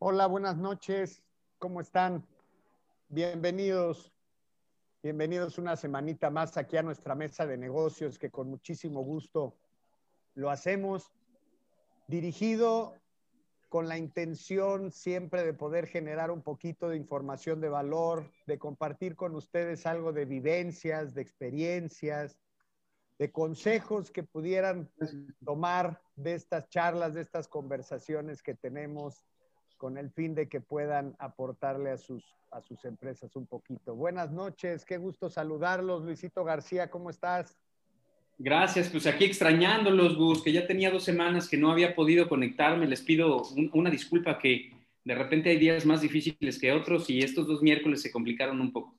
Hola, buenas noches. ¿Cómo están? Bienvenidos. Bienvenidos una semanita más aquí a nuestra mesa de negocios que con muchísimo gusto lo hacemos dirigido con la intención siempre de poder generar un poquito de información de valor, de compartir con ustedes algo de vivencias, de experiencias, de consejos que pudieran tomar de estas charlas, de estas conversaciones que tenemos con el fin de que puedan aportarle a sus, a sus empresas un poquito. Buenas noches, qué gusto saludarlos. Luisito García, ¿cómo estás? Gracias, pues aquí extrañándolos, Gus, que ya tenía dos semanas que no había podido conectarme. Les pido una disculpa que de repente hay días más difíciles que otros y estos dos miércoles se complicaron un poco.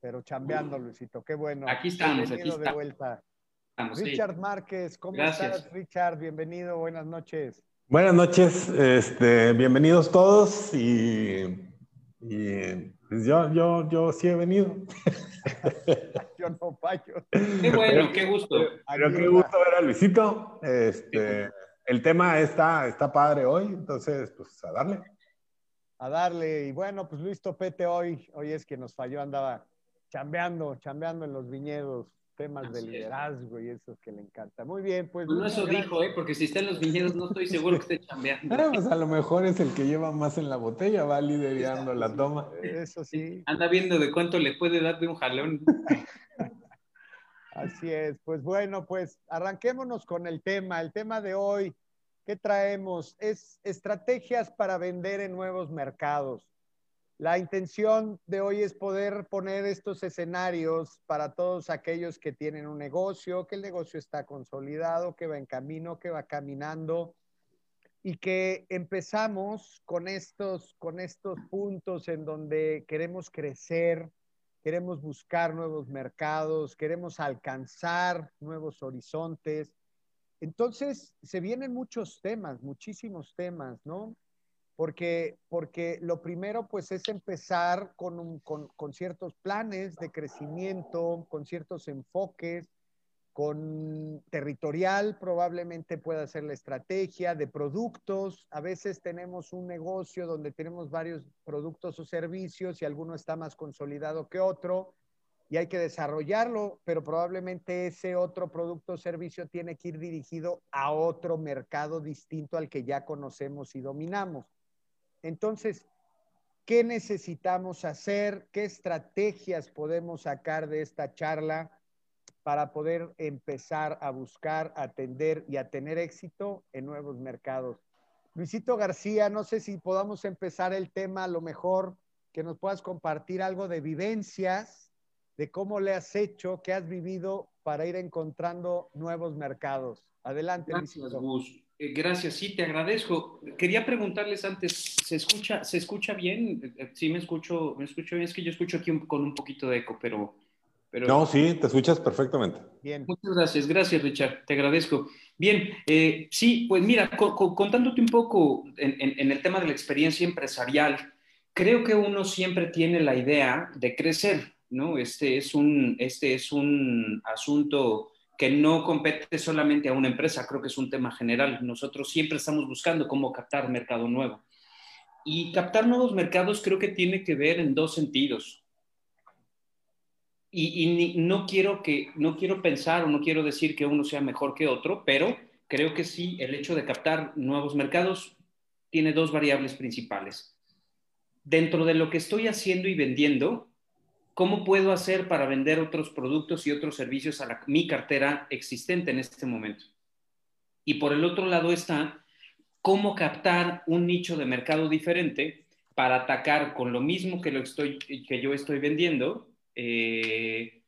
Pero chambeando, Luisito, qué bueno. Aquí estamos, aquí estamos. de vuelta. Richard Márquez, ¿cómo estás, Richard? Bienvenido, buenas noches. Buenas noches, este, bienvenidos todos y, pues yo, yo, yo sí he venido. yo no fallo. Qué bueno, qué gusto. Pero qué gusto ver a Luisito. Este, el tema está, está padre hoy, entonces, pues a darle. A darle. Y bueno, pues Luis Topete hoy, hoy es que nos falló, andaba chambeando, chambeando en los viñedos, temas de liderazgo y eso que le encanta. Muy bien, pues. No, eso dijo, ¿eh? porque si está en los viñedos no estoy seguro que esté chambeando. pues a lo mejor es el que lleva más en la botella, va liderando la toma. Eso sí. Anda viendo de cuánto le puede dar de un jalón. Así es, pues bueno, pues arranquémonos con el tema. El tema de hoy, ¿qué traemos? Es estrategias para vender en nuevos mercados. La intención de hoy es poder poner estos escenarios para todos aquellos que tienen un negocio, que el negocio está consolidado, que va en camino, que va caminando y que empezamos con estos, con estos puntos en donde queremos crecer, queremos buscar nuevos mercados, queremos alcanzar nuevos horizontes. Entonces, se vienen muchos temas, muchísimos temas, ¿no? Porque, porque lo primero pues es empezar con, con, con, ciertos planes de crecimiento, con ciertos enfoques, con territorial probablemente pueda ser la estrategia de productos. A veces tenemos un negocio donde tenemos varios productos o servicios y alguno está más consolidado que otro y hay que desarrollarlo, pero probablemente ese otro producto o servicio tiene que ir dirigido a otro mercado distinto al que ya conocemos y dominamos. Entonces, ¿qué necesitamos hacer? ¿Qué estrategias podemos sacar de esta charla para poder empezar a buscar, atender y a tener éxito en nuevos mercados? Luisito García, no sé si podamos empezar el tema, a lo mejor que nos puedas compartir algo de vivencias, de cómo le has hecho, qué has vivido para ir encontrando nuevos mercados. Adelante, Gracias, Luisito. Eh, gracias, sí, te agradezco. Quería preguntarles antes, ¿se escucha, ¿se escucha bien? Eh, sí, me escucho, me escucho bien. Es que yo escucho aquí con un poquito de eco, pero, pero... No, sí, te escuchas perfectamente. Bien. Muchas gracias, gracias, Richard, te agradezco. Bien, eh, sí, pues mira, contándote un poco en, el tema de la experiencia empresarial, creo que uno siempre tiene la idea de crecer, ¿no? Este es un, este es un asunto que no compete solamente a una empresa, creo que es un tema general. Nosotros siempre estamos buscando cómo captar mercado nuevo. Y captar nuevos mercados creo que tiene que ver en dos sentidos. Y, no, quiero que, no quiero pensar o no quiero decir que uno sea mejor que otro, pero creo que sí, el hecho de captar nuevos mercados tiene dos variables principales. Dentro de lo que estoy haciendo y vendiendo, ¿Cómo puedo hacer para vender otros productos y otros servicios a mi cartera existente en este momento? Y por el otro lado está cómo captar un nicho de mercado diferente para atacar con lo mismo que, lo estoy, que yo estoy vendiendo eh,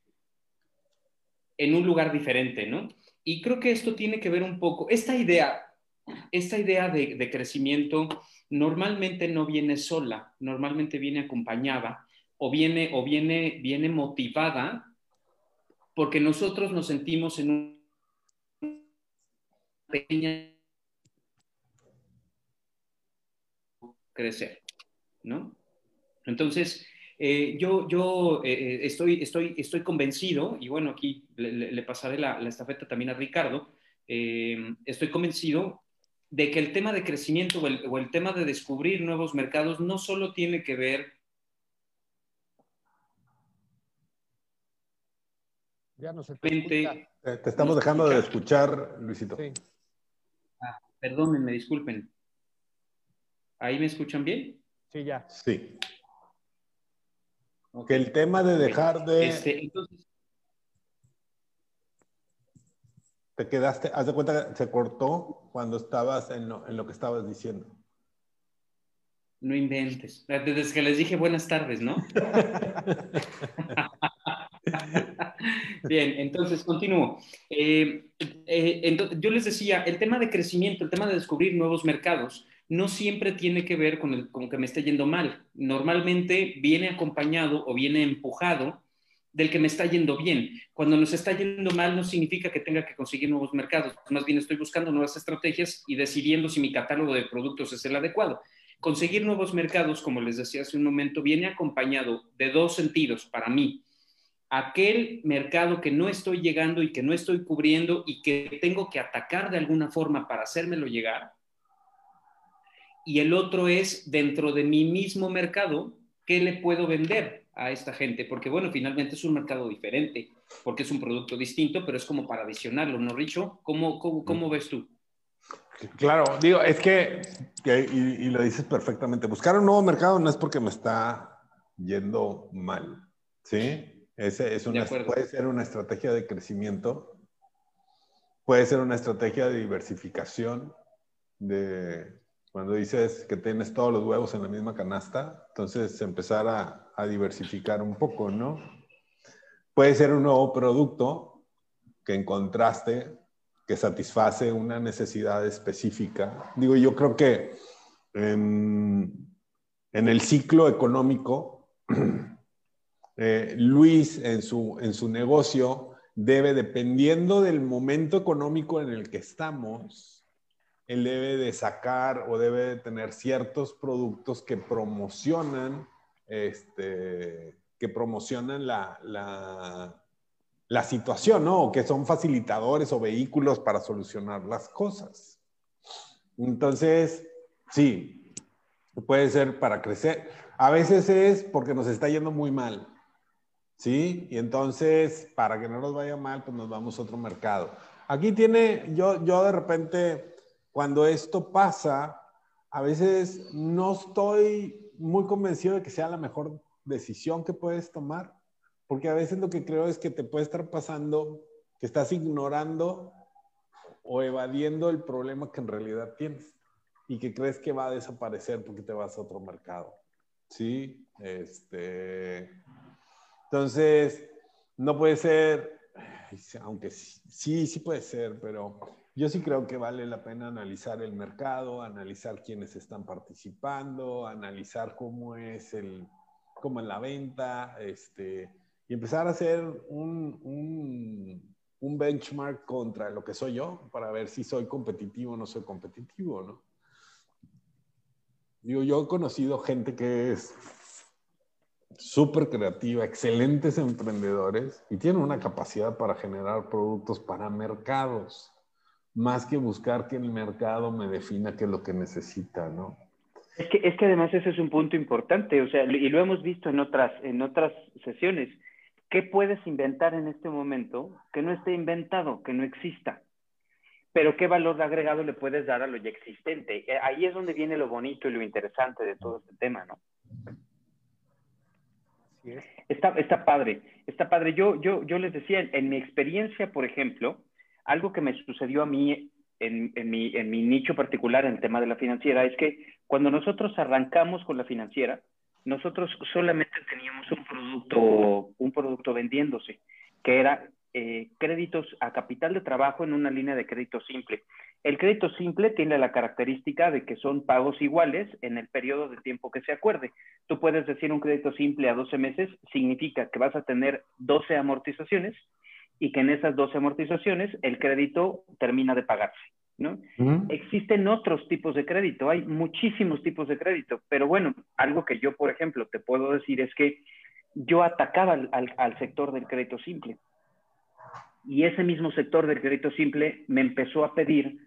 en un lugar diferente, ¿no? Y creo que esto tiene que ver un poco, esta idea, esta idea de, de crecimiento normalmente no viene sola, normalmente viene acompañada o viene, o viene, viene motivada porque nosotros nos sentimos en una pequeña crecer, ¿no? Entonces, eh, yo, yo eh, eh, estoy, estoy, estoy convencido, y bueno, aquí le, pasaré la, la, estafeta también a Ricardo, estoy convencido de que el tema de crecimiento o el, o el tema de descubrir nuevos mercados no solo tiene que ver Ya no se te, estamos dejando de escuchar, Luisito. Sí. Ah, perdónenme, disculpen. ¿Ahí me escuchan bien? Sí, ya. Sí. Okay. Que el tema de dejar de... Este, entonces... Te quedaste, haz de cuenta que se cortó cuando estabas en lo, en lo que estabas diciendo. No inventes. Desde que les dije buenas tardes, ¿no? Bien, entonces continúo. Eh, eh, yo les decía, el tema de crecimiento, el tema de descubrir nuevos mercados, no siempre tiene que ver con, el, con que me esté yendo mal. Normalmente viene acompañado o viene empujado del que me está yendo bien. Cuando nos está yendo mal no significa que tenga que conseguir nuevos mercados, más bien estoy buscando nuevas estrategias y decidiendo si mi catálogo de productos es el adecuado. Conseguir nuevos mercados, como les decía hace un momento, viene acompañado de dos sentidos para mí aquel mercado que no estoy llegando y que no estoy cubriendo y que tengo que atacar de alguna forma para hacérmelo llegar. Y el otro es dentro de mi mismo mercado, ¿qué le puedo vender a esta gente? Porque bueno, finalmente es un mercado diferente, porque es un producto distinto, pero es como para adicionarlo, ¿no, Richo? ¿Cómo, cómo, cómo ves tú? Claro, digo, es que, que y, y lo dices perfectamente, buscar un nuevo mercado no es porque me está yendo mal, ¿sí? Ese es una, puede ser una estrategia de crecimiento, puede ser una estrategia de diversificación, de cuando dices que tienes todos los huevos en la misma canasta, entonces empezar a, a diversificar un poco, ¿no? Puede ser un nuevo producto que encontraste que satisface una necesidad específica. Digo, yo creo que en, en el ciclo económico eh, Luis en su, en su negocio debe, dependiendo del momento económico en el que estamos, él debe de sacar o debe de tener ciertos productos que promocionan, este, que promocionan la, la, la situación, ¿no? O que son facilitadores o vehículos para solucionar las cosas. Entonces, sí, puede ser para crecer. A veces es porque nos está yendo muy mal. ¿Sí? Y entonces, para que no nos vaya mal, pues nos vamos a otro mercado. Aquí tiene, yo, yo de repente, cuando esto pasa, a veces no estoy muy convencido de que sea la mejor decisión que puedes tomar, porque a veces lo que creo es que te puede estar pasando que estás ignorando o evadiendo el problema que en realidad tienes y que crees que va a desaparecer porque te vas a otro mercado. Sí, este, entonces, no puede ser, aunque sí, sí puede ser, pero yo sí creo que vale la pena analizar el mercado, analizar quiénes están participando, analizar cómo es el, cómo es la venta, este, y empezar a hacer un, un, benchmark contra lo que soy yo para ver si soy competitivo o no soy competitivo, ¿no? Digo, yo he conocido gente que es súper creativa, excelentes emprendedores y tienen una capacidad para generar productos para mercados, más que buscar que el mercado me defina qué es lo que necesita, ¿no? Es que, es que además ese es un punto importante, o sea, y lo hemos visto en otras, en otras sesiones. ¿Qué puedes inventar en este momento que no esté inventado, que no exista? Pero qué valor agregado le puedes dar a lo ya existente. Eh, ahí es donde viene lo bonito y lo interesante de todo este tema, ¿no? Está, está padre, está padre. Yo, yo, yo les decía, en, mi experiencia, por ejemplo, algo que me sucedió a mí en, mi nicho particular en el tema de la financiera es que cuando nosotros arrancamos con la financiera, nosotros solamente teníamos un producto, un producto vendiéndose, que era eh, créditos a capital de trabajo en una línea de crédito simple. El crédito simple tiene la característica de que son pagos iguales en el periodo de tiempo que se acuerde. Tú puedes decir un crédito simple a 12 meses, significa que vas a tener 12 amortizaciones y que en esas 12 amortizaciones el crédito termina de pagarse. ¿no? Existen otros tipos de crédito, hay muchísimos tipos de crédito, pero bueno, algo que yo, por ejemplo, te puedo decir es que yo atacaba al sector del crédito simple y ese mismo sector del crédito simple me empezó a pedir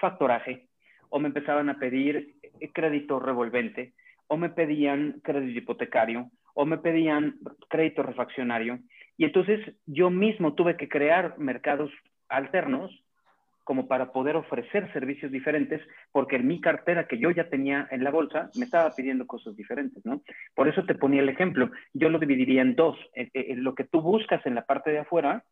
factoraje o me empezaban a pedir eh, crédito revolvente, o me pedían crédito hipotecario, o me pedían crédito refaccionario. Y entonces yo mismo tuve que crear mercados alternos como para poder ofrecer servicios diferentes, porque en mi cartera que yo ya tenía en la bolsa me estaba pidiendo cosas diferentes, ¿no? Por eso te ponía el ejemplo. Yo lo dividiría en dos. En, lo que tú buscas en la parte de afuera,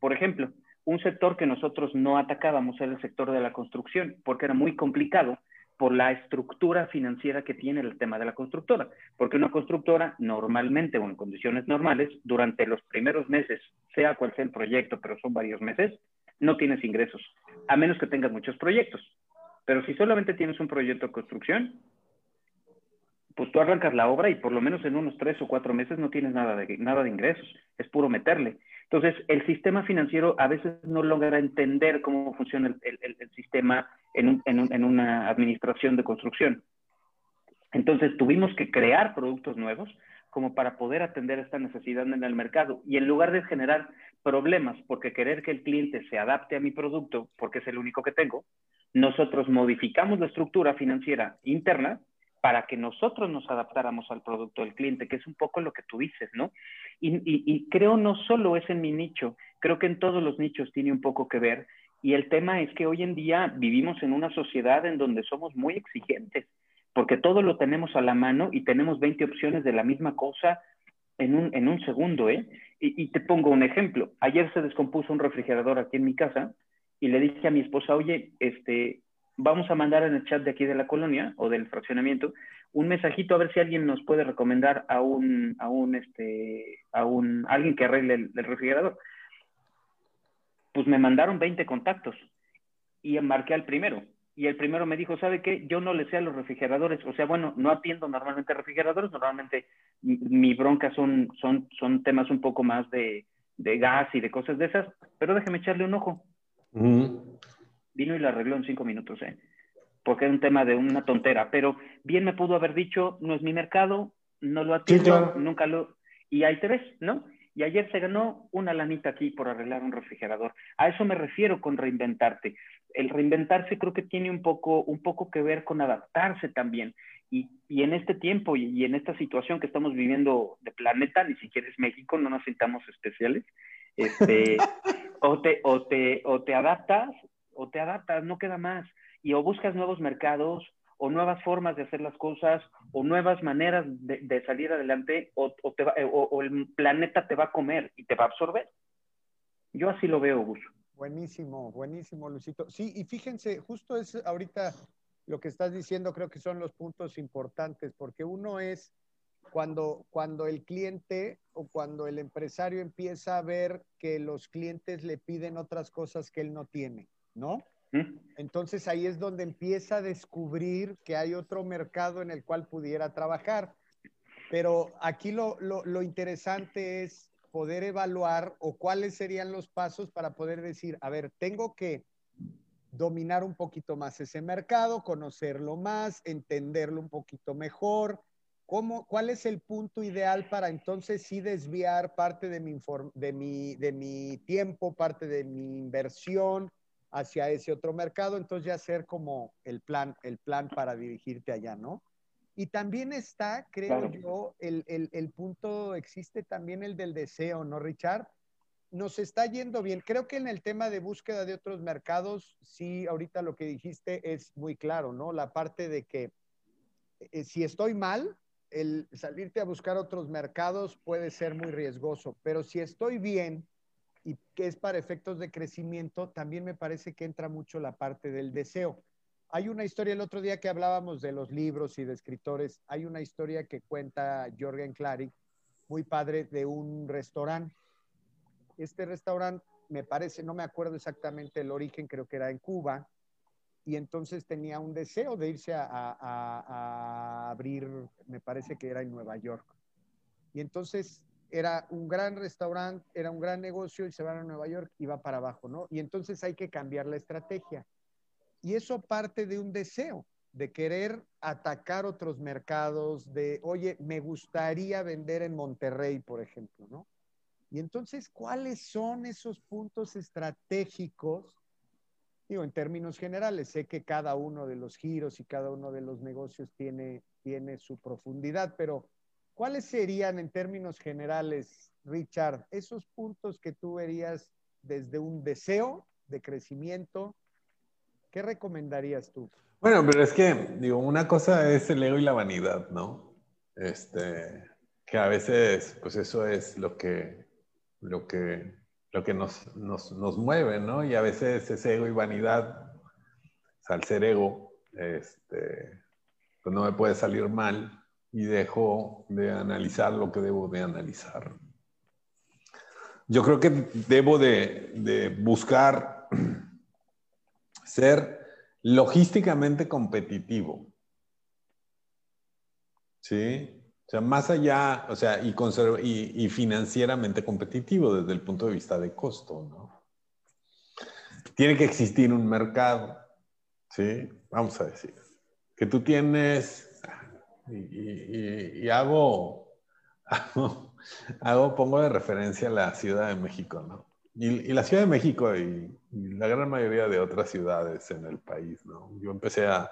por ejemplo, un sector que nosotros no atacábamos era el sector de la construcción, porque era muy complicado por la estructura financiera que tiene el tema de la constructora. Porque una constructora normalmente o en condiciones normales, durante los primeros meses, sea cual sea el proyecto, pero son varios meses, no tienes ingresos, a menos que tengas muchos proyectos. Pero si solamente tienes un proyecto de construcción, pues tú arrancas la obra y por lo menos en unos tres o cuatro meses no tienes nada de, nada de ingresos, es puro meterle. Entonces, el sistema financiero a veces no logra entender cómo funciona el, sistema en, en, una administración de construcción. Entonces, tuvimos que crear productos nuevos como para poder atender esta necesidad en el mercado. Y en lugar de generar problemas porque querer que el cliente se adapte a mi producto, porque es el único que tengo, nosotros modificamos la estructura financiera interna para que nosotros nos adaptáramos al producto del cliente, que es un poco lo que tú dices, ¿no? Y, creo no solo es en mi nicho, creo que en todos los nichos tiene un poco que ver. Y el tema es que hoy en día vivimos en una sociedad en donde somos muy exigentes, porque todo lo tenemos a la mano y tenemos 20 opciones de la misma cosa en un, en un segundo, ¿eh? Y, y te pongo un ejemplo. Ayer se descompuso un refrigerador aquí en mi casa y le dije a mi esposa, oye, este, vamos a mandar en el chat de aquí de la colonia o del fraccionamiento un mensajito a ver si alguien nos puede recomendar a un, a un, este, a un, alguien que arregle el, refrigerador. Pues me mandaron 20 contactos y marqué al primero. Y el primero me dijo, ¿sabe qué? Yo no le sé a los refrigeradores. O sea, bueno, no atiendo normalmente refrigeradores. Normalmente mi, bronca son, son, son temas un poco más de, de, gas y de cosas de esas. Pero déjeme echarle un ojo vino y la arregló en cinco minutos, ¿eh? porque es un tema de una tontera, pero bien me pudo haber dicho, no es mi mercado, no lo atiendo, nunca lo... Y ahí te ves, ¿no? Y ayer se ganó una lanita aquí por arreglar un refrigerador. A eso me refiero con reinventarte. El reinventarse creo que tiene un poco, un poco que ver con adaptarse también. Y, y en este tiempo y, y, en esta situación que estamos viviendo de planeta, ni siquiera es México, no nos sintamos especiales, este, o, te, o, te, o te adaptas o te adaptas, no queda más. Y o buscas nuevos mercados, o nuevas formas de hacer las cosas, o nuevas maneras de, salir adelante, o, o, el planeta te va a comer y te va a absorber. Yo así lo veo, Gus. Buenísimo, buenísimo, Luisito. Sí, y fíjense, justo es ahorita lo que estás diciendo, creo que son los puntos importantes, porque uno es cuando, cuando el cliente o cuando el empresario empieza a ver que los clientes le piden otras cosas que él no tiene. ¿No? Entonces ahí es donde empieza a descubrir que hay otro mercado en el cual pudiera trabajar. Pero aquí lo, lo, interesante es poder evaluar o cuáles serían los pasos para poder decir, a ver, tengo que dominar un poquito más ese mercado, conocerlo más, entenderlo un poquito mejor. ¿Cómo, ¿Cuál es el punto ideal para entonces sí desviar parte de mi, de mi, de mi tiempo, parte de mi inversión? Hacia ese otro mercado, entonces ya hacer como el plan, el plan para dirigirte allá, ¿no? Y también está, creo yo, el, el, el, punto, existe también el del deseo, ¿no, Richard? Nos está yendo bien. Creo que en el tema de búsqueda de otros mercados, sí, ahorita lo que dijiste es muy claro, ¿no? La parte de que eh, si estoy mal, el salirte a buscar otros mercados puede ser muy riesgoso, pero si estoy bien, y que es para efectos de crecimiento, también me parece que entra mucho la parte del deseo. Hay una historia el otro día que hablábamos de los libros y de escritores, hay una historia que cuenta Jorgen Clary, muy padre, de un restaurante. Este restaurante, me parece, no me acuerdo exactamente el origen, creo que era en Cuba, y entonces tenía un deseo de irse a, a abrir, me parece que era en Nueva York. Y entonces era un gran restaurante, era un gran negocio y se van a Nueva York y va para abajo, ¿no? Y entonces hay que cambiar la estrategia. Y eso parte de un deseo, de querer atacar otros mercados, de, oye, me gustaría vender en Monterrey, por ejemplo, ¿no? Y entonces, ¿cuáles son esos puntos estratégicos? digo, en términos generales, sé que cada uno de los giros y cada uno de los negocios tiene, tiene su profundidad, pero ¿cuáles serían en términos generales, Richard, esos puntos que tú verías desde un deseo de crecimiento? ¿Qué recomendarías tú? Bueno, pero es que, digo, una cosa es el ego y la vanidad, ¿no? Este, que a veces, pues eso es lo que, lo que, lo que nos, nos, nos mueve, ¿no? Y a veces ese ego y vanidad, al ser ego, este, pues no me puede salir mal y dejo de analizar lo que debo de analizar. Yo creo que debo de, de buscar ser logísticamente competitivo. ¿Sí? O sea, más allá, o sea, y, y, y, financieramente competitivo desde el punto de vista de costo, ¿no? Tiene que existir un mercado, ¿sí? Vamos a decir, que tú tienes, y, y hago, hago, hago, pongo de referencia la Ciudad de México, ¿no? Y, la Ciudad de México y, la gran mayoría de otras ciudades en el país, ¿no? Yo empecé a,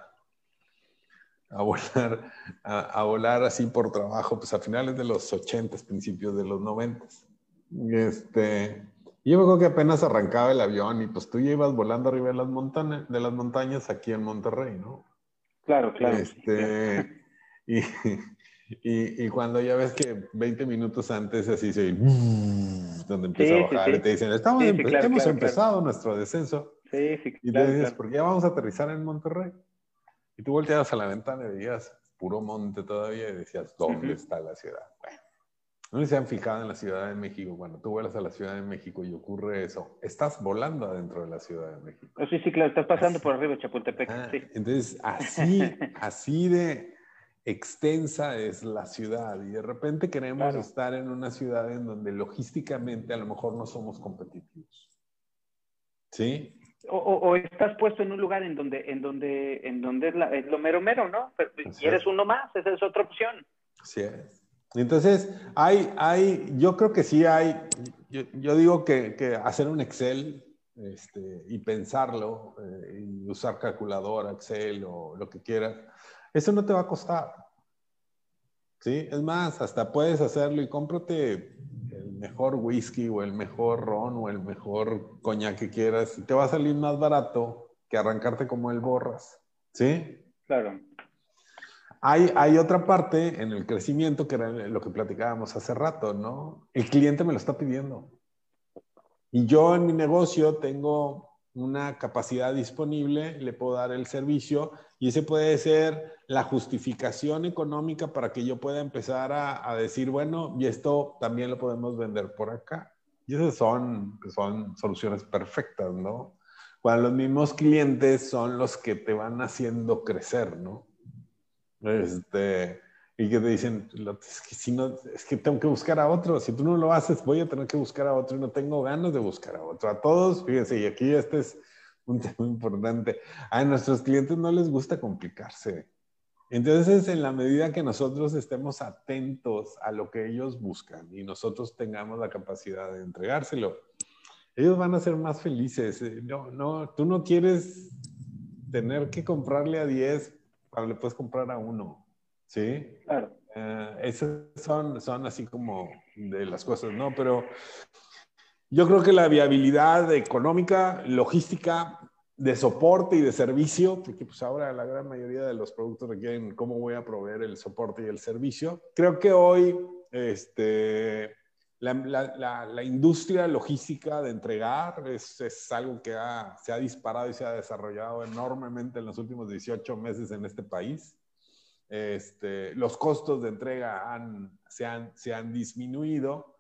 a volar, a, volar así por trabajo, pues a finales de los 80, principios de los 90. Este, yo me acuerdo que apenas arrancaba el avión y pues tú ya ibas volando arriba de las, montañas, de las montañas aquí en Monterrey, ¿no? Claro, claro. Este, y, y, cuando ya ves que 20 minutos antes así se donde empieza a bajar y te dicen, Estamos hemos empezado nuestro descenso. Sí, sí, Y te dices, porque ya vamos a aterrizar en Monterrey. Y tú volteabas a la ventana y veías puro monte todavía y decías, ¿dónde está la ciudad? Bueno, no se han fijado en la Ciudad de México. Cuando tú vuelas a la Ciudad de México y ocurre eso, estás volando adentro de la Ciudad de México. Oh, sí, sí, claro, estás pasando por arriba de Chapultepec. Ah, sí. Entonces, así, así de extensa es la ciudad y de repente queremos estar en una ciudad en donde logísticamente a lo mejor no somos competitivos. ¿Sí? O, estás puesto en un lugar en donde, en donde, en donde es, lo mero mero, ¿no? y eres uno más, esa es otra opción. Así es. Entonces, hay, hay, yo creo que sí hay, yo, digo que, que, hacer un Excel este, y pensarlo, eh, y usar calculadora, Excel o lo que quieras, eso no te va a costar. ¿Sí? Es más, hasta puedes hacerlo y cómprate el mejor whisky o el mejor ron o el mejor coñac que quieras y te va a salir más barato que arrancarte como el borras. ¿Sí? Claro. Hay, hay otra parte en el crecimiento que era lo que platicábamos hace rato, ¿no? El cliente me lo está pidiendo. Y yo en mi negocio tengo una capacidad disponible, le puedo dar el servicio y ese puede ser la justificación económica para que yo pueda empezar a, decir, bueno, y esto también lo podemos vender por acá. Y esas son, son soluciones perfectas, ¿no? Cuando los mismos clientes son los que te van haciendo crecer, ¿no? Este, y que te dicen, es que, si no, es que tengo que buscar a otro, si tú no lo haces, voy a tener que buscar a otro y no tengo ganas de buscar a otro. A todos, fíjense, y aquí este es un tema importante, a nuestros clientes no les gusta complicarse. Entonces, en la medida que nosotros estemos atentos a lo que ellos buscan y nosotros tengamos la capacidad de entregárselo, ellos van a ser más felices. No, no, tú no quieres tener que comprarle a 10 cuando le puedes comprar a uno. ¿Sí? Claro. Eh, esas son, son así como de las cosas, ¿no? Pero yo creo que la viabilidad económica, logística, de soporte y de servicio, porque pues ahora la gran mayoría de los productos requieren cómo voy a proveer el soporte y el servicio. Creo que hoy este, la, la, la, industria logística de entregar es, es algo que ha, se ha disparado y se ha desarrollado enormemente en los últimos 18 meses en este país. Este, los costos de entrega han, se, han, se han disminuido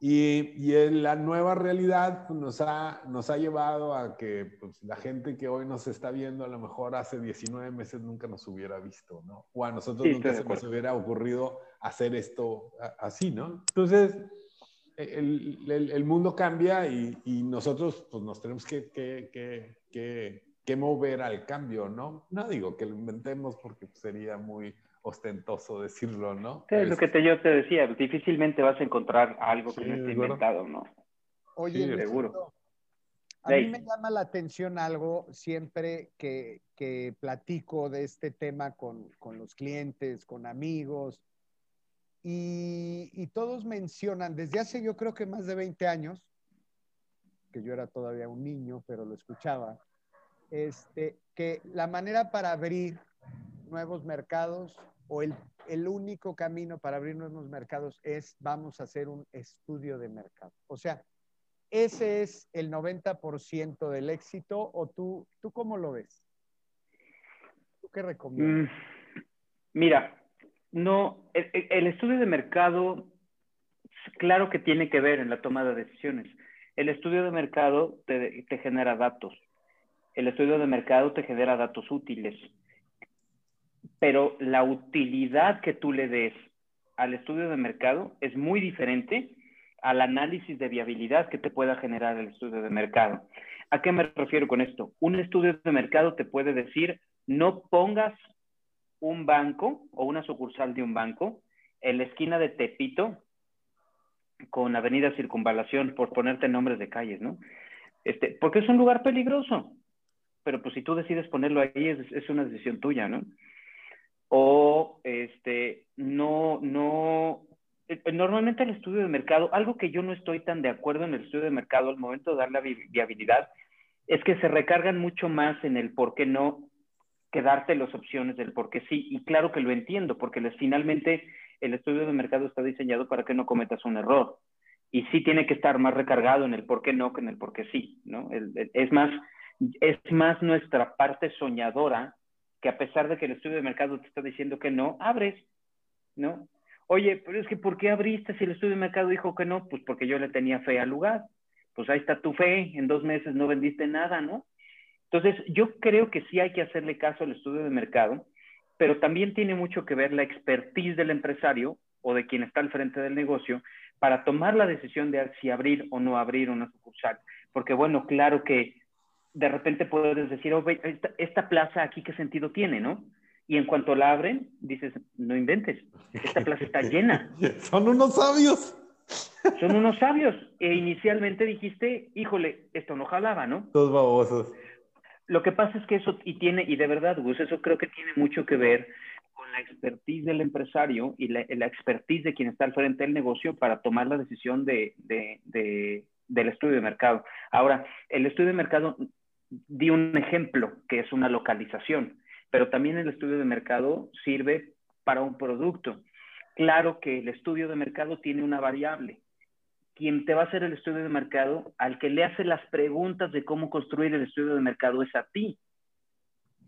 y, y la nueva realidad pues, nos, ha, nos ha llevado a que pues, la gente que hoy nos está viendo a lo mejor hace 19 meses nunca nos hubiera visto, ¿no? O a nosotros nunca se nos hubiera ocurrido hacer esto así, ¿no? Entonces, el, el, el mundo cambia y, y, nosotros pues, nos tenemos que, que, que que mover al cambio, ¿no? No digo que lo inventemos porque sería muy ostentoso decirlo, ¿no? Sí, es lo que te, yo te decía, difícilmente vas a encontrar algo que no esté inventado, ¿no? Oye, seguro. A mí me llama la atención algo siempre que, que platico de este tema con, con, los clientes, con amigos, y, y, todos mencionan, desde hace yo creo que más de 20 años, que yo era todavía un niño, pero lo escuchaba, este, que la manera para abrir nuevos mercados o el, el único camino para abrir nuevos mercados es vamos a hacer un estudio de mercado. O sea, ese es el 90% del éxito o tú, tú cómo lo ves? ¿Tú qué recomiendas? Mm, mira, no, el, estudio de mercado, claro que tiene que ver en la toma de decisiones. El estudio de mercado te, te genera datos. El estudio de mercado te genera datos útiles. Pero la utilidad que tú le des al estudio de mercado es muy diferente al análisis de viabilidad que te pueda generar el estudio de mercado. ¿A qué me refiero con esto? Un estudio de mercado te puede decir, no pongas un banco o una sucursal de un banco en la esquina de Tepito con Avenida Circunvalación, por ponerte nombres de calles, ¿no? Este, porque es un lugar peligroso, pero pues si tú decides ponerlo ahí es, es una decisión tuya, ¿no? O este, no, no, eh, normalmente el estudio de mercado, algo que yo no estoy tan de acuerdo en el estudio de mercado al momento de dar la viabilidad, es que se recargan mucho más en el por qué no que darte las opciones del por qué sí. Y claro que lo entiendo, porque les, finalmente el estudio de mercado está diseñado para que no cometas un error. Y sí tiene que estar más recargado en el por qué no que en el por qué sí, ¿no? es, más, es más nuestra parte soñadora que a pesar de que el estudio de mercado te está diciendo que no, abres, ¿no? Oye, pero es que ¿por qué abriste si el estudio de mercado dijo que no? Pues porque yo le tenía fe al lugar. Pues ahí está tu fe, en dos meses no vendiste nada, ¿no? Entonces, yo creo que sí hay que hacerle caso al estudio de mercado, pero también tiene mucho que ver la expertise del empresario o de quien está al frente del negocio para tomar la decisión de si abrir o no abrir una sucursal. Porque bueno, claro que de repente puedes decir, oh, esta, plaza aquí qué sentido tiene, ¿no? Y en cuanto la abren, dices, no inventes, esta plaza está llena. Son unos sabios. Son unos sabios. E inicialmente dijiste, híjole, esto no jalaba, ¿no? Todos babosos. Lo que pasa es que eso, y tiene, y de verdad, Gus, eso creo que tiene mucho que ver con la expertise del empresario y la, expertise de quien está al frente del negocio para tomar la decisión de, del estudio de mercado. Ahora, el estudio de mercado, di un ejemplo, que es una localización, pero también el estudio de mercado sirve para un producto. Claro que el estudio de mercado tiene una variable, quien te va a hacer el estudio de mercado, al que le hace las preguntas de cómo construir el estudio de mercado es a ti.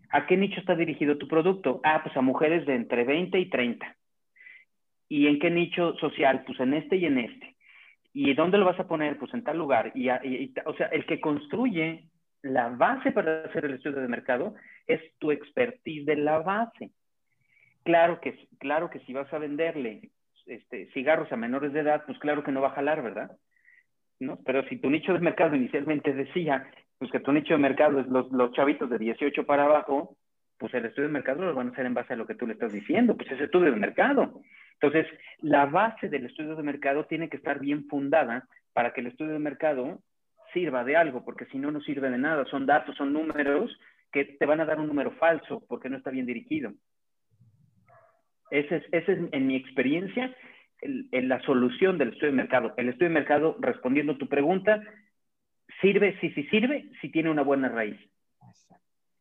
¿A qué nicho está dirigido tu producto? Ah, pues a mujeres de entre 20 y 30. ¿Y en qué nicho social? Pues en este y en este. ¿Y dónde lo vas a poner? Pues en tal lugar. Y, o sea, el que construye la base para hacer el estudio de mercado es tu expertise de la base. Claro que, claro que si vas a venderle este, cigarros a menores de edad, pues claro que no va a jalar, ¿verdad? ¿No? Pero si tu nicho de mercado inicialmente decía, pues que tu nicho de mercado es los, los chavitos de 18 para abajo, pues el estudio de mercado lo van a hacer en base a lo que tú le estás diciendo, pues es estudio de mercado. Entonces, la base del estudio de mercado tiene que estar bien fundada para que el estudio de mercado sirva de algo, porque si no, no sirve de nada. Son datos, son números que te van a dar un número falso porque no está bien dirigido. Esa es, ese es en mi experiencia en la solución del estudio de mercado. El estudio de mercado, respondiendo a tu pregunta, sirve, sí, sí sirve, si tiene una buena raíz.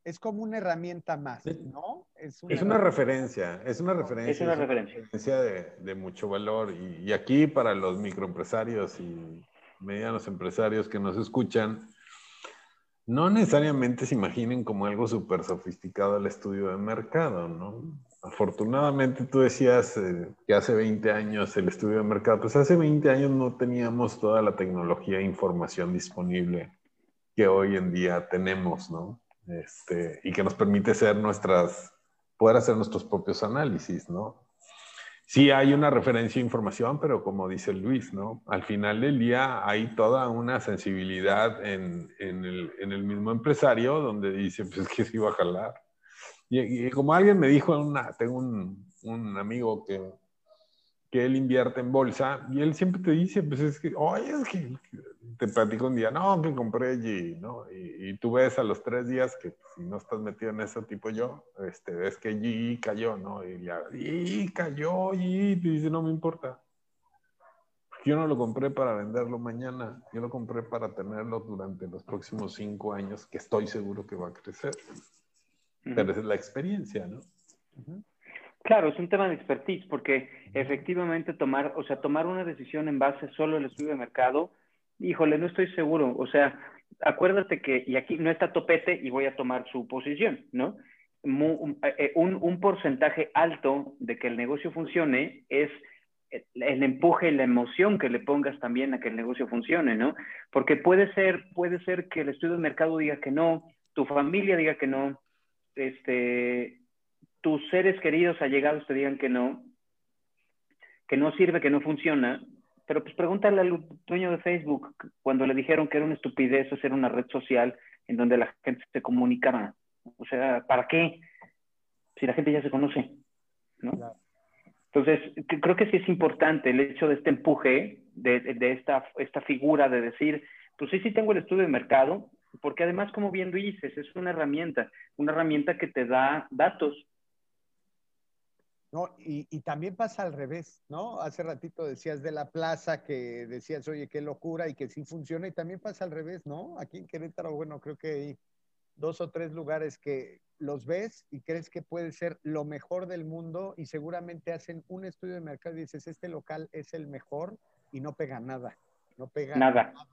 Es como una herramienta más, ¿no? Es una, referencia, es una referencia. Es una referencia. de, mucho valor. Y, y, aquí para los microempresarios y medianos empresarios que nos escuchan, no necesariamente se imaginen como algo súper sofisticado el estudio de mercado, ¿no? afortunadamente tú decías eh, que hace 20 años el estudio de mercado, pues hace 20 años no teníamos toda la tecnología e información disponible que hoy en día tenemos, ¿no? Este, y que nos permite ser nuestras, poder hacer nuestros propios análisis, ¿no? Sí hay una referencia a información, pero como dice Luis, ¿no? Al final del día hay toda una sensibilidad en, en, el, en el mismo empresario donde dice, pues que sí va a jalar y, como alguien me dijo, tengo un, un, amigo que que él invierte en bolsa y él siempre te dice, pues es que, oye, es que te platico un día, no, que compré G, ¿no? Y, tú ves a los tres días que si no estás metido en ese tipo yo, este, ves que G cayó, ¿no? Y ya, y cayó, y te dice, no me importa. Yo no lo compré para venderlo mañana, yo lo compré para tenerlo durante los próximos cinco años, que estoy seguro que va a crecer. Pero esa es la experiencia, ¿no? Claro, es un tema de expertise, porque efectivamente tomar, o sea, tomar una decisión en base solo al estudio de mercado, híjole, no estoy seguro. O sea, acuérdate que, y aquí no está topete y voy a tomar su posición, ¿no? Eh, un, un, porcentaje alto de que el negocio funcione es el empuje y la emoción que le pongas también a que el negocio funcione, ¿no? Porque puede ser, puede ser que el estudio de mercado diga que no, tu familia diga que no, este, tus seres queridos allegados te digan que no, que no sirve, que no funciona, pero pues pregúntale al dueño de Facebook cuando le dijeron que era una estupidez hacer una red social en donde la gente se comunicara. O sea, ¿para qué? Si la gente ya se conoce, ¿no? Entonces, creo que sí es importante el hecho de este empuje, de, de, esta, esta figura de decir, pues sí, sí tengo el estudio de mercado, porque además, como bien dices, es una herramienta, una herramienta que te da datos, ¿no? Y, y, también pasa al revés, ¿no? Hace ratito decías de la plaza que decías, oye, qué locura y que sí funciona, y también pasa al revés, ¿no? Aquí en Querétaro, bueno, creo que hay dos o tres lugares que los ves y crees que puede ser lo mejor del mundo y seguramente hacen un estudio de mercado y dices, este local es el mejor y no pega nada, no pega nada. nada.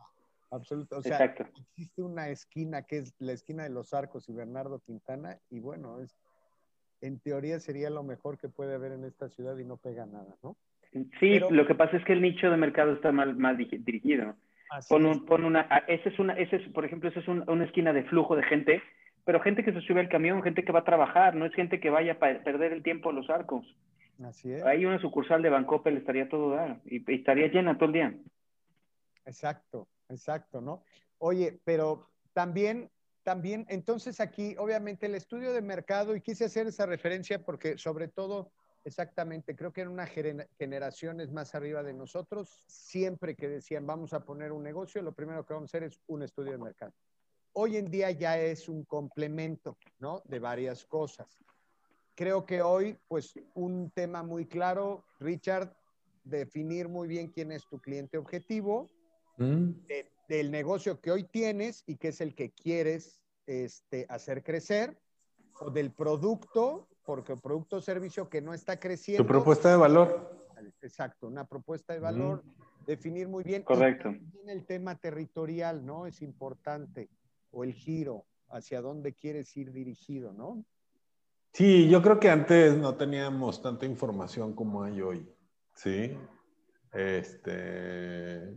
Absoluto. O sea, existe una esquina que es la esquina de los Arcos y Bernardo Quintana y bueno, es en teoría sería lo mejor que puede haber en esta ciudad y no pega nada, ¿no? Sí, lo que pasa es que el nicho de mercado está mal, mal dirigido. Pon, una, ah, ese es una, ese es, por ejemplo, esa es una esquina de flujo de gente, pero gente que se sube al camión, gente que va a trabajar, no es gente que vaya a perder el tiempo a los arcos. Así es. Ahí una sucursal de Bancopel estaría todo dar y, y estaría llena todo el día. Exacto, exacto, ¿no? Oye, pero también también, entonces aquí, obviamente, el estudio de mercado, y quise hacer esa referencia porque sobre todo, exactamente, creo que en una generaciones más arriba de nosotros, siempre que decían vamos a poner un negocio, lo primero que vamos a hacer es un estudio de mercado. Hoy en día ya es un complemento, ¿no? De varias cosas. Creo que hoy, pues, un tema muy claro, Richard, definir muy bien quién es tu cliente objetivo, mm del negocio que hoy tienes y que es el que quieres este, hacer crecer, o del producto, porque el producto o servicio que no está creciendo. Tu propuesta de valor. Exacto, una propuesta de valor, definir muy bien. Correcto. Y el tema territorial, ¿no? Es importante, o el giro, hacia dónde quieres ir dirigido, ¿no? Sí, yo creo que antes no teníamos tanta información como hay hoy, ¿sí? Este,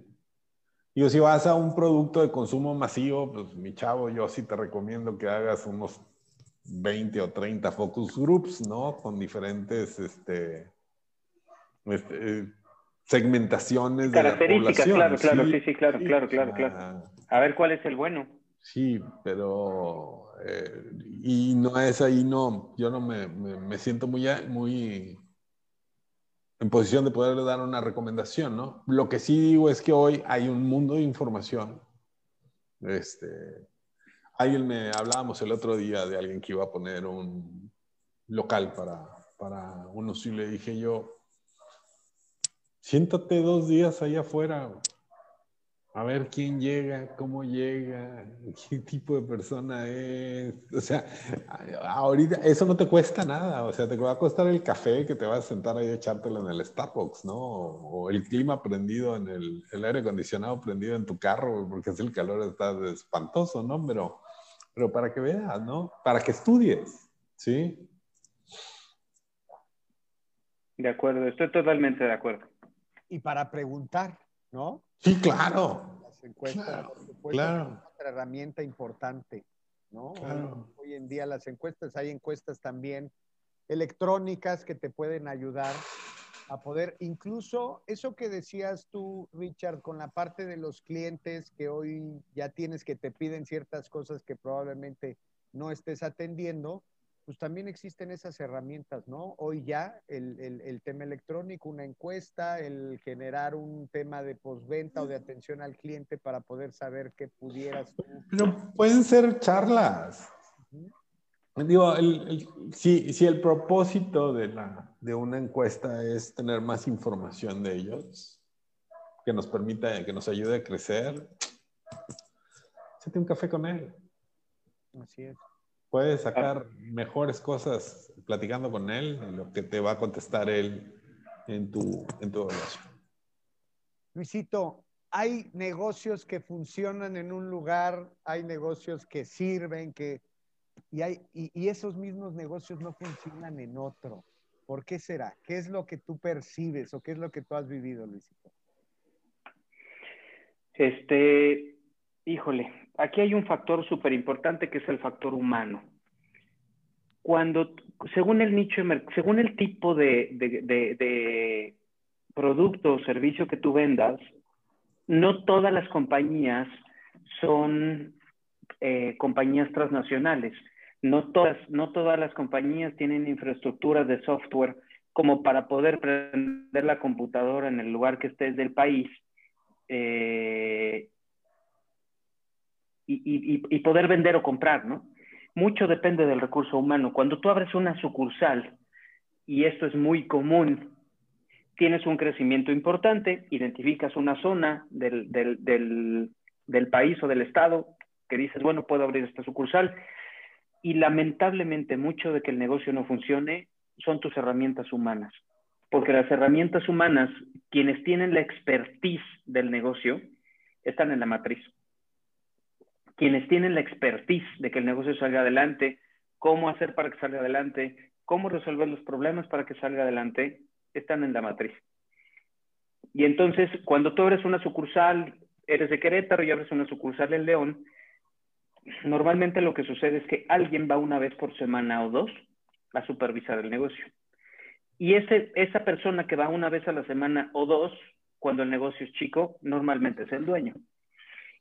Digo, si vas a un producto de consumo masivo, pues mi chavo, yo sí te recomiendo que hagas unos 20 o 30 focus groups, ¿no? Con diferentes este, este segmentaciones Características, de la población. claro, claro, sí, sí, claro, claro, claro, claro. A ver cuál es el bueno. Sí, pero eh, y no es ahí, no, yo no me, me, me siento muy, muy en posición de poderle dar una recomendación, ¿no? Lo que sí digo es que hoy hay un mundo de información. Este, alguien me hablábamos el otro día de alguien que iba a poner un local para, para unos y le dije yo, siéntate dos días ahí afuera, a ver quién llega, cómo llega, qué tipo de persona es. O sea, ahorita eso no te cuesta nada. O sea, te va a costar el café que te vas a sentar ahí a echártelo en el Starbucks, ¿no? O el clima prendido en el, el aire acondicionado prendido en tu carro, porque así el calor está espantoso, ¿no? Pero, pero para que veas, ¿no? Para que estudies, ¿sí? De acuerdo, estoy totalmente de acuerdo. Y para preguntar, ¿no? Sí, claro. Las encuestas, claro, otra herramienta importante, ¿no? Hoy en día las encuestas, hay encuestas también electrónicas que te pueden ayudar a poder, incluso eso que decías tú, Richard, con la parte de los clientes que hoy ya tienes que te piden ciertas cosas que probablemente no estés atendiendo, pues también existen esas herramientas, ¿no? Hoy ya el, tema electrónico, una encuesta, el generar un tema de postventa o de atención al cliente para poder saber qué pudieras Pero pueden ser charlas. Digo, si, si, el propósito de, la, de una encuesta es tener más información de ellos, que nos permita, que nos ayude a crecer, séte un café con él. Así es. Puedes sacar mejores cosas platicando con él, lo que te va a contestar él en tu, en tu relación. Luisito, hay negocios que funcionan en un lugar, hay negocios que sirven, que, y, hay, y, esos mismos negocios no funcionan en otro. ¿Por qué será? ¿Qué es lo que tú percibes o qué es lo que tú has vivido, Luisito? Este, híjole, aquí hay un factor súper importante que es el factor humano. Cuando, según el nicho, según el tipo de, de, producto o servicio que tú vendas, no todas las compañías son eh, compañías transnacionales. No todas, no todas las compañías tienen infraestructuras de software como para poder prender la computadora en el lugar que estés del país eh, y, poder vender o comprar, ¿no? Mucho depende del recurso humano. Cuando tú abres una sucursal, y esto es muy común, tienes un crecimiento importante, identificas una zona del, del país o del estado que dices, bueno, puedo abrir esta sucursal, y lamentablemente mucho de que el negocio no funcione son tus herramientas humanas, porque las herramientas humanas, quienes tienen la expertise del negocio, están en la matriz quienes tienen la expertise de que el negocio salga adelante, cómo hacer para que salga adelante, cómo resolver los problemas para que salga adelante, están en la matriz. Y entonces, cuando tú abres una sucursal, eres de Querétaro y abres una sucursal en León, normalmente lo que sucede es que alguien va una vez por semana o dos a supervisar el negocio. Y esa persona que va una vez a la semana o dos, cuando el negocio es chico, normalmente es el dueño.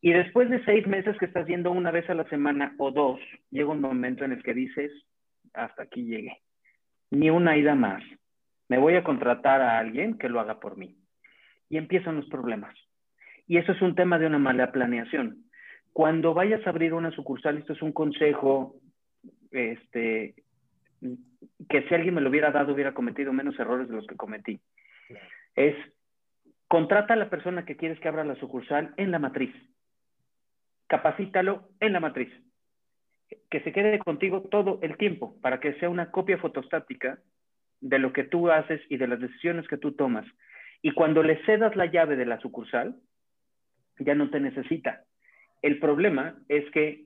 Y después de seis meses que estás yendo una vez a la semana o dos, llega un momento en el que dices, hasta aquí llegué. Ni una ida más. Me voy a contratar a alguien que lo haga por mí. Y empiezan los problemas. Y eso es un tema de una mala planeación. Cuando vayas a abrir una sucursal, esto es un consejo, este, que si alguien me lo hubiera dado, hubiera cometido menos errores de los que cometí. Es, contrata a la persona que quieres que abra la sucursal en la matriz capacítalo en la matriz. Que se quede contigo todo el tiempo para que sea una copia fotostática de lo que tú haces y de las decisiones que tú tomas. Y cuando le cedas la llave de la sucursal, ya no te necesita. El problema es que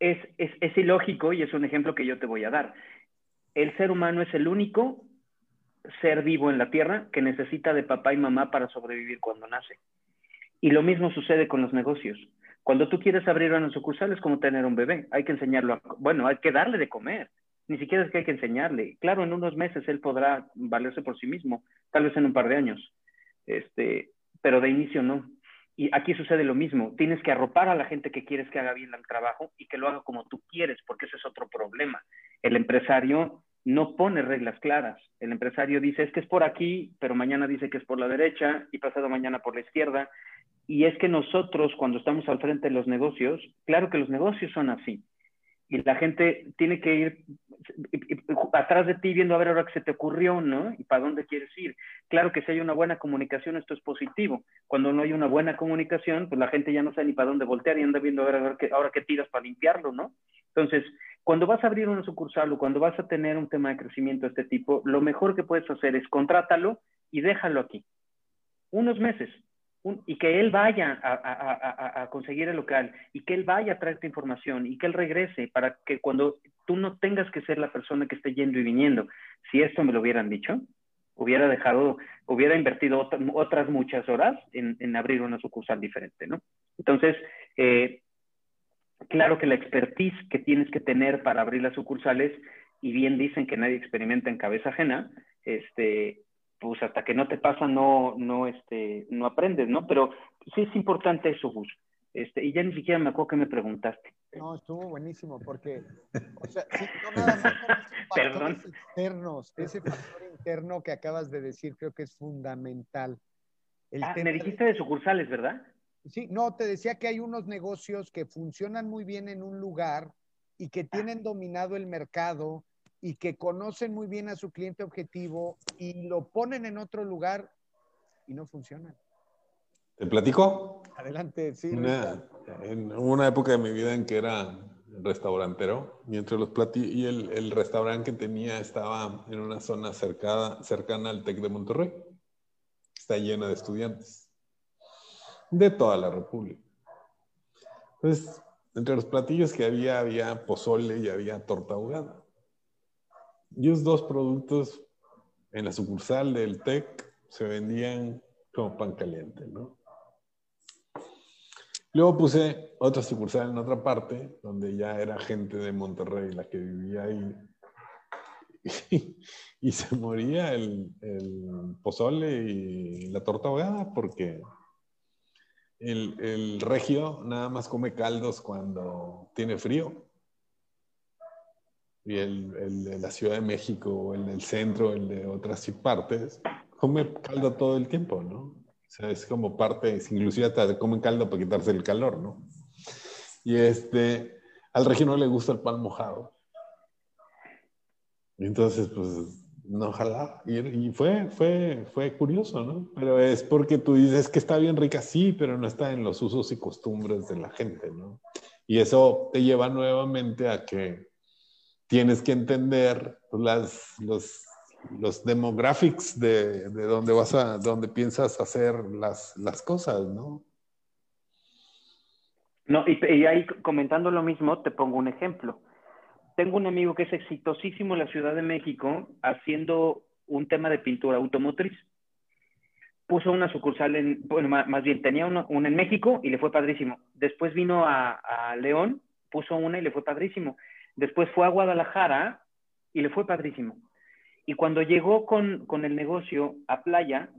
es, es, es ilógico y es un ejemplo que yo te voy a dar. El ser humano es el único ser vivo en la Tierra que necesita de papá y mamá para sobrevivir cuando nace. Y lo mismo sucede con los negocios. Cuando tú quieres abrir una sucursal es como tener un bebé. Hay que enseñarlo, a, bueno, hay que darle de comer. Ni siquiera es que hay que enseñarle. Claro, en unos meses él podrá valerse por sí mismo, tal vez en un par de años. Este, pero de inicio no. Y aquí sucede lo mismo. Tienes que arropar a la gente que quieres que haga bien el trabajo y que lo haga como tú quieres, porque ese es otro problema. El empresario no pone reglas claras. El empresario dice es que es por aquí, pero mañana dice que es por la derecha y pasado mañana por la izquierda. Y es que nosotros, cuando estamos al frente de los negocios, claro que los negocios son así. Y la gente tiene que ir atrás de ti viendo a ver ahora qué se te ocurrió, ¿no? Y para dónde quieres ir. Claro que si hay una buena comunicación, esto es positivo. Cuando no hay una buena comunicación, pues la gente ya no sabe ni para dónde voltear y anda viendo a ver, a ver qué, ahora qué tiras para limpiarlo, ¿no? Entonces, cuando vas a abrir una sucursal o cuando vas a tener un tema de crecimiento de este tipo, lo mejor que puedes hacer es contrátalo y déjalo aquí. Unos meses, y que él vaya a, conseguir el local y que él vaya a traer esta información y que él regrese para que cuando tú no tengas que ser la persona que esté yendo y viniendo. Si esto me lo hubieran dicho, hubiera dejado, hubiera invertido otras muchas horas en, abrir una sucursal diferente, ¿no? Entonces, eh, claro que la expertise que tienes que tener para abrir las sucursales, y bien dicen que nadie experimenta en cabeza ajena, este, pues hasta que no te pasa no, no, este, no aprendes, ¿no? Pero sí es importante eso, Gus. Este, y ya ni siquiera me acuerdo que me preguntaste. No, estuvo buenísimo porque, o sea, sí, no nada más factores externos, ese factor interno que acabas de decir creo que es fundamental. ah, me dijiste de... de sucursales, ¿verdad? Sí, no, te decía que hay unos negocios que funcionan muy bien en un lugar y que tienen dominado el mercado y que conocen muy bien a su cliente objetivo y lo ponen en otro lugar y no funcionan. ¿Te platico? Adelante, sí. Una, en una época de mi vida en que era restaurantero y entre los y el, el, restaurante que tenía estaba en una zona cercada, cercana al TEC de Monterrey. Está llena de estudiantes de toda la República. Entonces, entre los platillos que había, había pozole y había torta ahogada. Y esos dos productos en la sucursal del TEC se vendían como pan caliente, ¿no? Luego puse otra sucursal en otra parte, donde ya era gente de Monterrey la que vivía ahí. Y, se moría el, el, pozole y la torta ahogada porque el, el, regio nada más come caldos cuando tiene frío. Y el, el, de la Ciudad de México, el del centro, el de otras partes, come caldo todo el tiempo, ¿no? O sea, es como parte, inclusive hasta comen caldo para quitarse el calor, ¿no? Y este, al regio no le gusta el pan mojado. Y entonces, pues, no, ojalá. Y, fue, fue, fue curioso, ¿no? Pero es porque tú dices que está bien rica, sí, pero no está en los usos y costumbres de la gente, ¿no? Y eso te lleva nuevamente a que tienes que entender las, los, los demographics de, de donde vas a, donde piensas hacer las, las cosas, ¿no? No, y, y ahí comentando lo mismo, te pongo un ejemplo tengo un amigo que es exitosísimo en la Ciudad de México haciendo un tema de pintura automotriz. Puso una sucursal en, bueno, más bien tenía una, en México y le fue padrísimo. Después vino a, León, puso una y le fue padrísimo. Después fue a Guadalajara y le fue padrísimo. Y cuando llegó con, con el negocio a playa,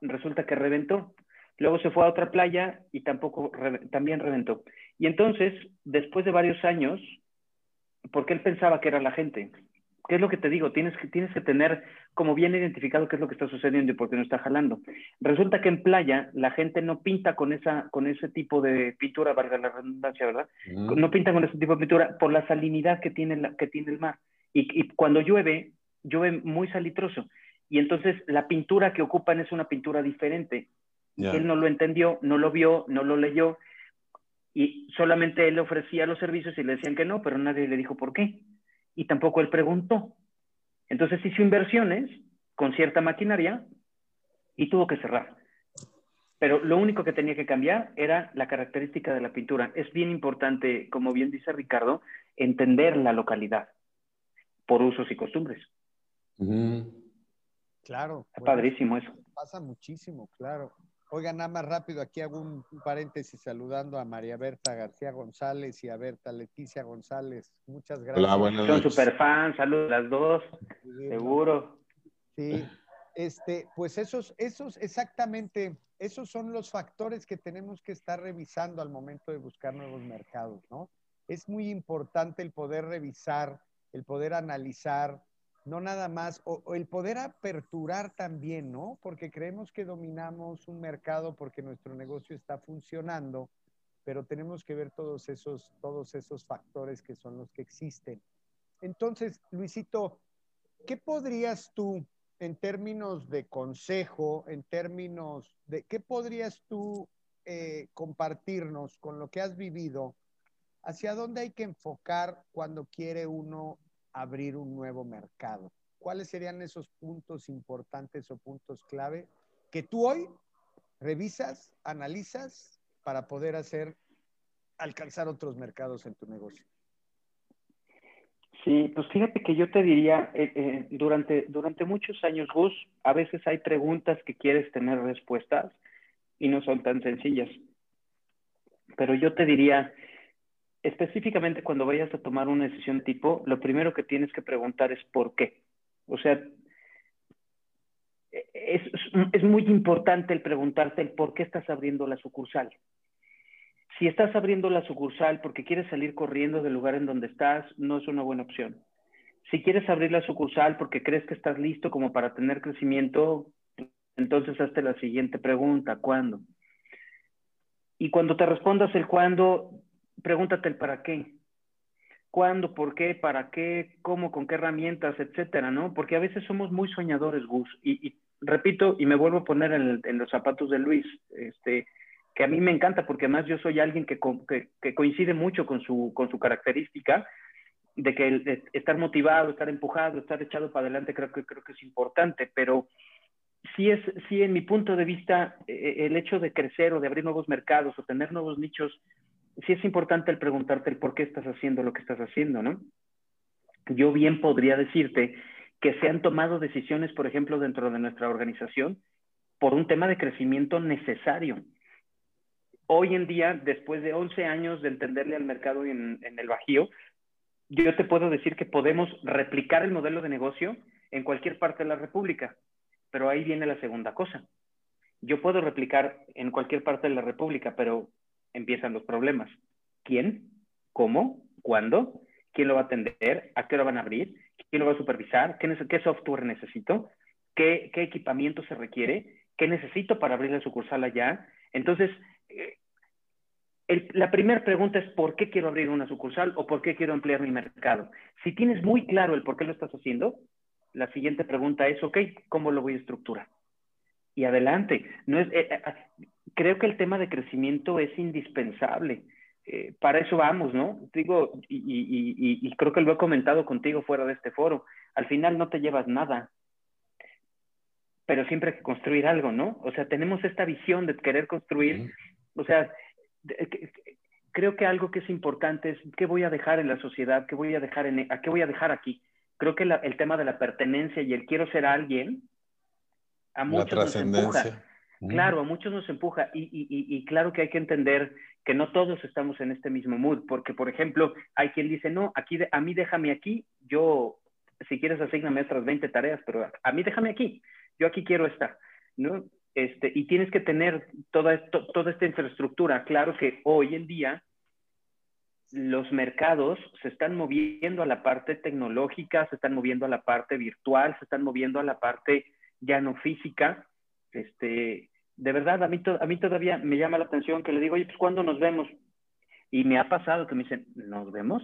resulta que reventó. Luego se fue a otra playa y tampoco también reventó. Y entonces, después de varios años, porque él pensaba que era la gente. ¿Qué es lo que te digo? Tienes que, tienes que tener como bien identificado qué es lo que está sucediendo y por qué no está jalando. Resulta que en playa la gente no pinta con, esa, con ese tipo de pintura, valga la redundancia, ¿verdad? No pinta con ese tipo de pintura por la salinidad que tiene, que tiene el mar. Y, cuando llueve, llueve muy salitroso. Y entonces la pintura que ocupan es una pintura diferente. Él no lo entendió, no lo vio, no lo leyó y solamente él ofrecía los servicios y le decían que no, pero nadie le dijo por qué. Y tampoco él preguntó. Entonces hizo inversiones con cierta maquinaria y tuvo que cerrar. Pero lo único que tenía que cambiar era la característica de la pintura. Es bien importante, como bien dice Ricardo, entender la localidad por usos y costumbres. Claro. padrísimo eso. Pasa muchísimo, claro. Oigan, nada más rápido, aquí hago un, paréntesis saludando a María Berta García González y a Berta Leticia González. Muchas gracias. Hola, buenas Son super fans, saludos las dos, seguro. Sí, este, pues esos, esos, exactamente, esos son los factores que tenemos que estar revisando al momento de buscar nuevos mercados, ¿no? Es muy importante el poder revisar, el poder analizar, no nada más, o, el poder aperturar también, ¿no? Porque creemos que dominamos un mercado porque nuestro negocio está funcionando, pero tenemos que ver todos esos, todos esos factores que son los que existen. Entonces, Luisito, ¿qué podrías tú, en términos de consejo, en términos de, qué podrías tú eh, compartirnos con lo que has vivido? ¿Hacia dónde hay que enfocar cuando quiere uno abrir un nuevo mercado? ¿Cuáles serían esos puntos importantes o puntos clave que tú hoy revisas, analizas para poder hacer, alcanzar otros mercados en tu negocio? Sí, pues fíjate que yo te diría, eh, eh, durante, durante muchos años, Gus, a veces hay preguntas que quieres tener respuestas y no son tan sencillas. Pero yo te diría, específicamente cuando vayas a tomar una decisión tipo, lo primero que tienes que preguntar es por qué. O sea, es, muy importante el preguntarte el por qué estás abriendo la sucursal. Si estás abriendo la sucursal porque quieres salir corriendo del lugar en donde estás, no es una buena opción. Si quieres abrir la sucursal porque crees que estás listo como para tener crecimiento, entonces hazte la siguiente pregunta, ¿cuándo? Y cuando te respondas el cuándo, pregúntate el para qué. ¿Cuándo? ¿Por qué? ¿Para qué? ¿Cómo? ¿Con qué herramientas? Etcétera, ¿no? Porque a veces somos muy soñadores, Gus. Y, repito, y me vuelvo a poner en, los zapatos de Luis, este, que a mí me encanta porque además yo soy alguien que, que, coincide mucho con su, con su característica de que estar motivado, estar empujado, estar echado para adelante creo que, creo que es importante, pero sí es, sí en mi punto de vista, e, e, el hecho de crecer o de abrir nuevos mercados o tener nuevos nichos, sí es importante el preguntarte el por qué estás haciendo lo que estás haciendo, ¿no? Yo bien podría decirte que se han tomado decisiones, por ejemplo, dentro de nuestra organización por un tema de crecimiento necesario. Hoy en día, después de 11 años de entenderle al mercado en, en el Bajío, yo te puedo decir que podemos replicar el modelo de negocio en cualquier parte de la República. Pero ahí viene la segunda cosa. Yo puedo replicar en cualquier parte de la República, pero empiezan los problemas. ¿Quién? ¿Cómo? ¿Cuándo? ¿Quién lo va a atender? ¿A qué hora van a abrir? ¿Quién lo va a supervisar? ¿Qué, software necesito? ¿Qué, equipamiento se requiere? ¿Qué necesito para abrir la sucursal allá? Entonces, eh, la primera pregunta es ¿por qué quiero abrir una sucursal o por qué quiero ampliar mi mercado? Si tienes muy claro el por qué lo estás haciendo, la siguiente pregunta es, ok, ¿cómo lo voy a estructurar? Y adelante. No es, eh, eh, creo que el tema de crecimiento es indispensable. Eh, para eso vamos, ¿no? Digo, y, creo que lo he comentado contigo fuera de este foro, al final no te llevas nada, pero siempre hay que construir algo, ¿no? O sea, tenemos esta visión de querer construir, o sea, creo que algo que es importante es qué voy a dejar en la sociedad, qué voy a dejar en, a qué voy a dejar aquí creo que el tema de la pertenencia y el quiero ser alguien, a muchos nos empuja. Claro, a muchos nos empuja y, claro que hay que entender que no todos estamos en este mismo mood, porque por ejemplo, hay quien dice, no, aquí a mí déjame aquí, yo, si quieres asigname otras 20 tareas, pero a mí déjame aquí, yo aquí quiero estar, ¿no? Este, y tienes que tener toda, esto, toda esta infraestructura. Claro que hoy en día los mercados se están moviendo a la parte tecnológica, se están moviendo a la parte virtual, se están moviendo a la parte ya no física. Este, de verdad, a mí, a mí todavía me llama la atención que le digo, oye, pues ¿cuándo nos vemos? Y me ha pasado que me dicen, ¿nos vemos?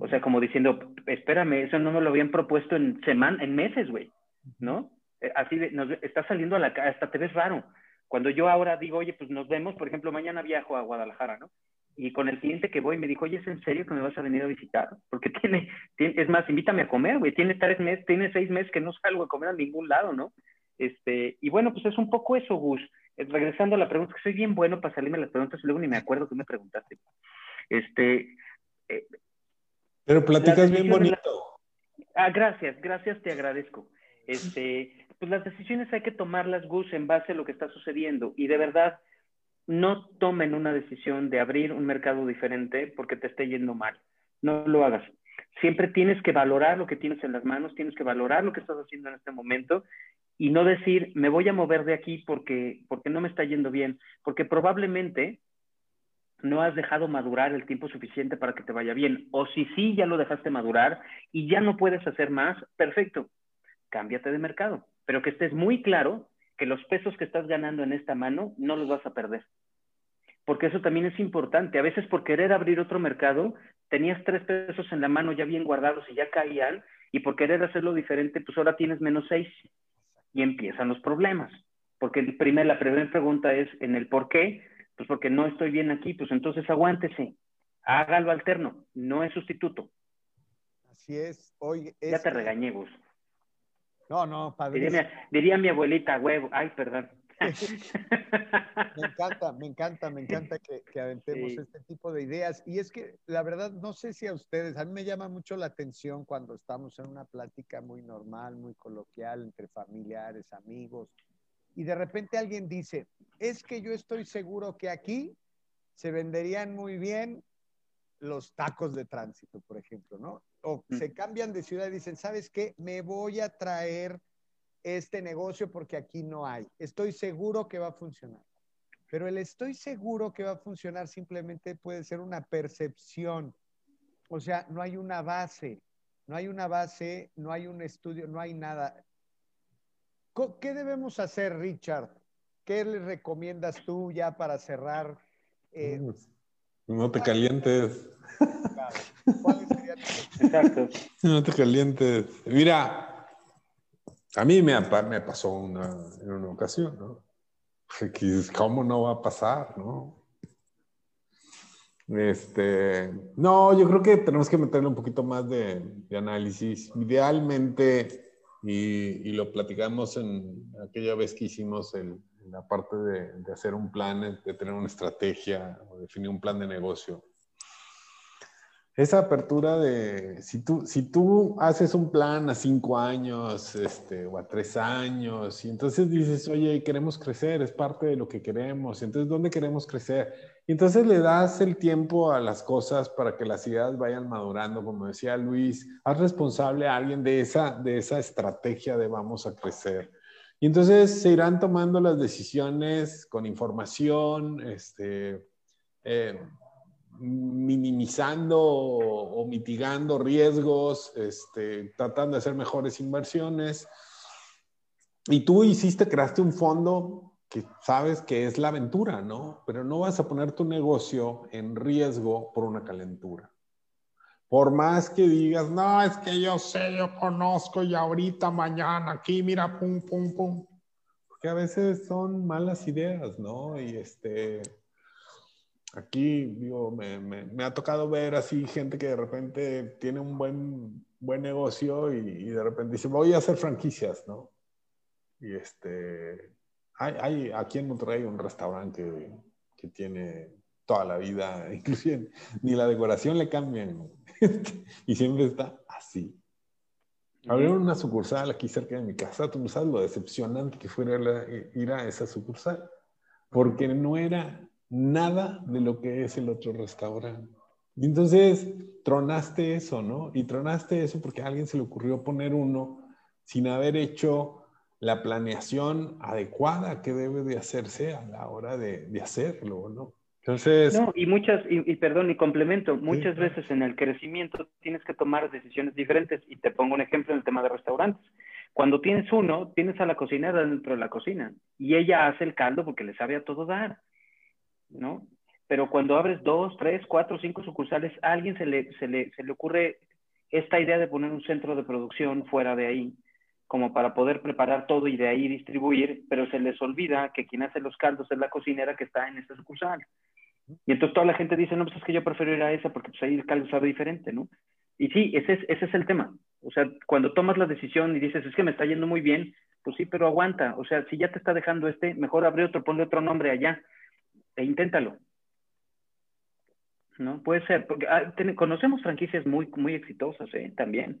O sea, como diciendo, espérame, eso no me lo habían propuesto en semanas, en meses, güey, ¿no? Eh, así de, está saliendo a la hasta te ves raro. Cuando yo ahora digo, oye, pues nos vemos, por ejemplo, mañana viajo a Guadalajara, ¿no? y con el cliente que voy me dijo, oye, ¿es en serio que me vas a venir a visitar? Porque tiene, es más, invítame a comer, güey, tiene tres meses, tiene seis meses que no salgo a comer a ningún lado, ¿no? Este, y bueno, pues es un poco eso, Gus. Eh, regresando a la pregunta, que soy bien bueno para salirme las preguntas y luego ni me acuerdo que me preguntaste. Este. Eh, Pero platicas bien bonito. Ah, gracias, gracias, te agradezco. Este, pues las decisiones hay que tomarlas, Gus, en base a lo que está sucediendo. Y de verdad, no tomen una decisión de abrir un mercado diferente porque te esté yendo mal. No lo hagas. Siempre tienes que valorar lo que tienes en las manos, tienes que valorar lo que estás haciendo en este momento y no decir, me voy a mover de aquí porque, porque no me está yendo bien, porque probablemente no has dejado madurar el tiempo suficiente para que te vaya bien. O si sí, ya lo dejaste madurar y ya no puedes hacer más, perfecto, cámbiate de mercado. Pero que estés muy claro que los pesos que estás ganando en esta mano no los vas a perder. Porque eso también es importante. A veces por querer abrir otro mercado, tenías tres pesos en la mano ya bien guardados y ya caían, y por querer hacerlo diferente, pues ahora tienes menos seis. Y empiezan los problemas. Porque el primer, la primera pregunta es en el por qué, pues porque no estoy bien aquí, pues entonces aguántese, hágalo alterno, no es sustituto. Así es. Hoy Ya te regañé, vos. No, no, padre. Diría, mi abuelita, huevo. Ay, perdón. me encanta, me encanta, me encanta que, aventemos este tipo de ideas. Y es que la verdad, no sé si a ustedes, a mí me llama mucho la atención cuando estamos en una plática muy normal, muy coloquial entre familiares, amigos, y de repente alguien dice, es que yo estoy seguro que aquí se venderían muy bien los tacos de tránsito, por ejemplo, ¿no? O mm. se cambian de ciudad y dicen, ¿sabes qué? Me voy a traer este negocio porque aquí no hay. Estoy seguro que va a funcionar. pero el estoy seguro que va a funcionar simplemente puede ser una percepción. O sea, no hay una base, no hay una base, no hay un estudio, no hay nada. ¿Qué debemos hacer, Richard? ¿Qué le recomiendas tú ya para cerrar? Eh, no te calientes. Exacto. No te calientes. Mira, a mí me, me pasó una, en una ocasión, ¿no? ¿Cómo no va a pasar, no? Este, no, yo creo que tenemos que meterle un poquito más de, análisis. Idealmente, y, lo platicamos en aquella vez que hicimos el, la parte de, de, hacer un plan, de tener una estrategia o definir un plan de negocio esa apertura de, si tú, si tú haces un plan a cinco años este, o a tres años, y entonces dices, oye, queremos crecer, es parte de lo que queremos, entonces, ¿dónde queremos crecer? Y entonces le das el tiempo a las cosas para que las ideas vayan madurando, como decía Luis, haz responsable a alguien de esa, de esa estrategia de vamos a crecer. Y entonces se irán tomando las decisiones con información, este, eh, minimizando o, mitigando riesgos, este, tratando de hacer mejores inversiones. Y tú hiciste, creaste un fondo que sabes que es la aventura, ¿no? Pero no vas a poner tu negocio en riesgo por una calentura. Por más que digas, no, es que yo sé, yo conozco y ahorita, mañana, aquí, mira, pum, pum, pum. Porque a veces son malas ideas, ¿no? Y este, aquí, digo, me, me, ha tocado ver así gente que de repente tiene un buen, buen negocio y, de repente dice, voy a hacer franquicias, ¿no? Y este, hay, hay aquí en Monterrey un restaurante que, que tiene toda la vida, inclusive ni la decoración le cambian y siempre está así. Abrieron una sucursal aquí cerca de mi casa, tú no sabes lo decepcionante que fuera ir a esa sucursal, porque no era nada de lo que es el otro restaurante. Y entonces tronaste eso, ¿no? Y tronaste eso porque a alguien se le ocurrió poner uno sin haber hecho la planeación adecuada que debe de hacerse a la hora de, hacerlo, ¿no? Entonces... No, y muchas, y, perdón, y complemento, muchas veces en el crecimiento tienes que tomar decisiones diferentes y te pongo un ejemplo en el tema de restaurantes. Cuando tienes uno, tienes a la cocinera dentro de la cocina y ella hace el caldo porque le sabe a todo dar. ¿No? Pero cuando abres dos, tres, cuatro, cinco sucursales, a alguien se le, se le, se le ocurre esta idea de poner un centro de producción fuera de ahí, como para poder preparar todo y de ahí distribuir, pero se les olvida que quien hace los caldos es la cocinera que está en esa sucursal. Y entonces toda la gente dice, no, pues es que yo prefiero ir a esa porque pues ahí el caldo sabe diferente, ¿no? Y sí, ese es, ese es el tema. O sea, cuando tomas la decisión y dices, es que me está yendo muy bien, pues sí, pero aguanta. O sea, si ya te está dejando este, mejor abre otro, ponle otro nombre allá e inténtalo. ¿No? Puede ser, porque ah, conocemos franquicias muy, muy exitosas, ¿eh? También.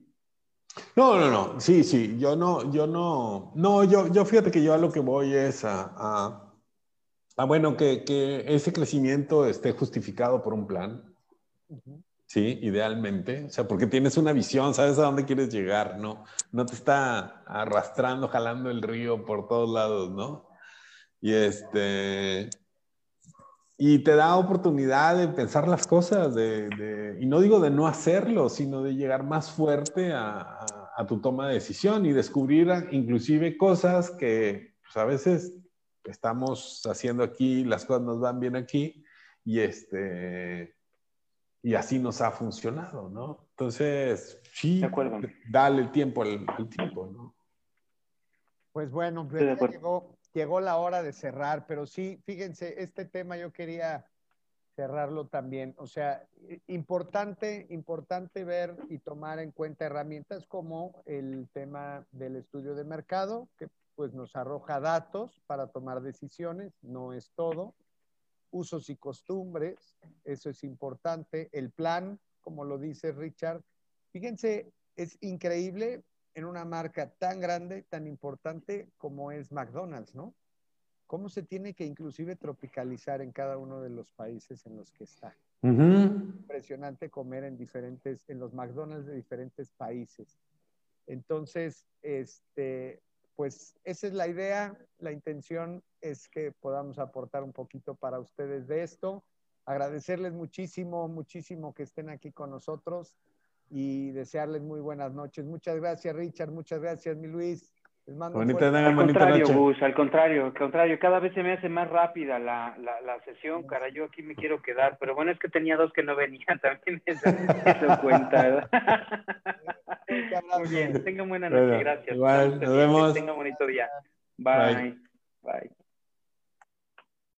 No, no, no, sí, sí, yo no, yo no, no, yo, yo fíjate que yo a lo que voy es a, a, bueno, que, que, ese crecimiento esté justificado por un plan, sí, idealmente, o sea, porque tienes una visión, sabes a dónde quieres llegar, ¿no? No te está arrastrando, jalando el río por todos lados, ¿no? Y este, y te da oportunidad de pensar las cosas, de, y no digo de no hacerlo, sino de llegar más fuerte a, a, tu toma de decisión y descubrir inclusive cosas que pues, a veces estamos haciendo aquí, las cosas nos van bien aquí, y, este, y así nos ha funcionado, ¿no? Entonces, sí, dale el tiempo al, tiempo, ¿no? Pues bueno, llegó, llegó la hora de cerrar, pero sí, fíjense, este tema yo quería cerrarlo también. O sea, importante, importante ver y tomar en cuenta herramientas como el tema del estudio de mercado, que pues nos arroja datos para tomar decisiones, no es todo. Usos y costumbres, eso es importante. El plan, como lo dice Richard. Fíjense, es increíble en una marca tan grande, tan importante como es McDonald's, ¿no? Cómo se tiene que inclusive tropicalizar en cada uno de los países en los que está. Impresionante comer en diferentes, en los McDonald's de diferentes países. Entonces, este, pues esa es la idea, la intención es que podamos aportar un poquito para ustedes de esto. Agradecerles muchísimo, muchísimo que estén aquí con nosotros y desearles muy buenas noches. Muchas gracias, Richard. Muchas gracias, mi Luis. Les mando bonita, al contrario, al contrario, al contrario, cada vez se me hace más rápida la, la, sesión, cara, yo aquí me quiero quedar, pero bueno, es que tenía dos que no venían, también eso, eso cuenta, Muy bien, tengan buena noche, gracias. Igual, nos vemos. Tengan bonito día. Bye. Bye.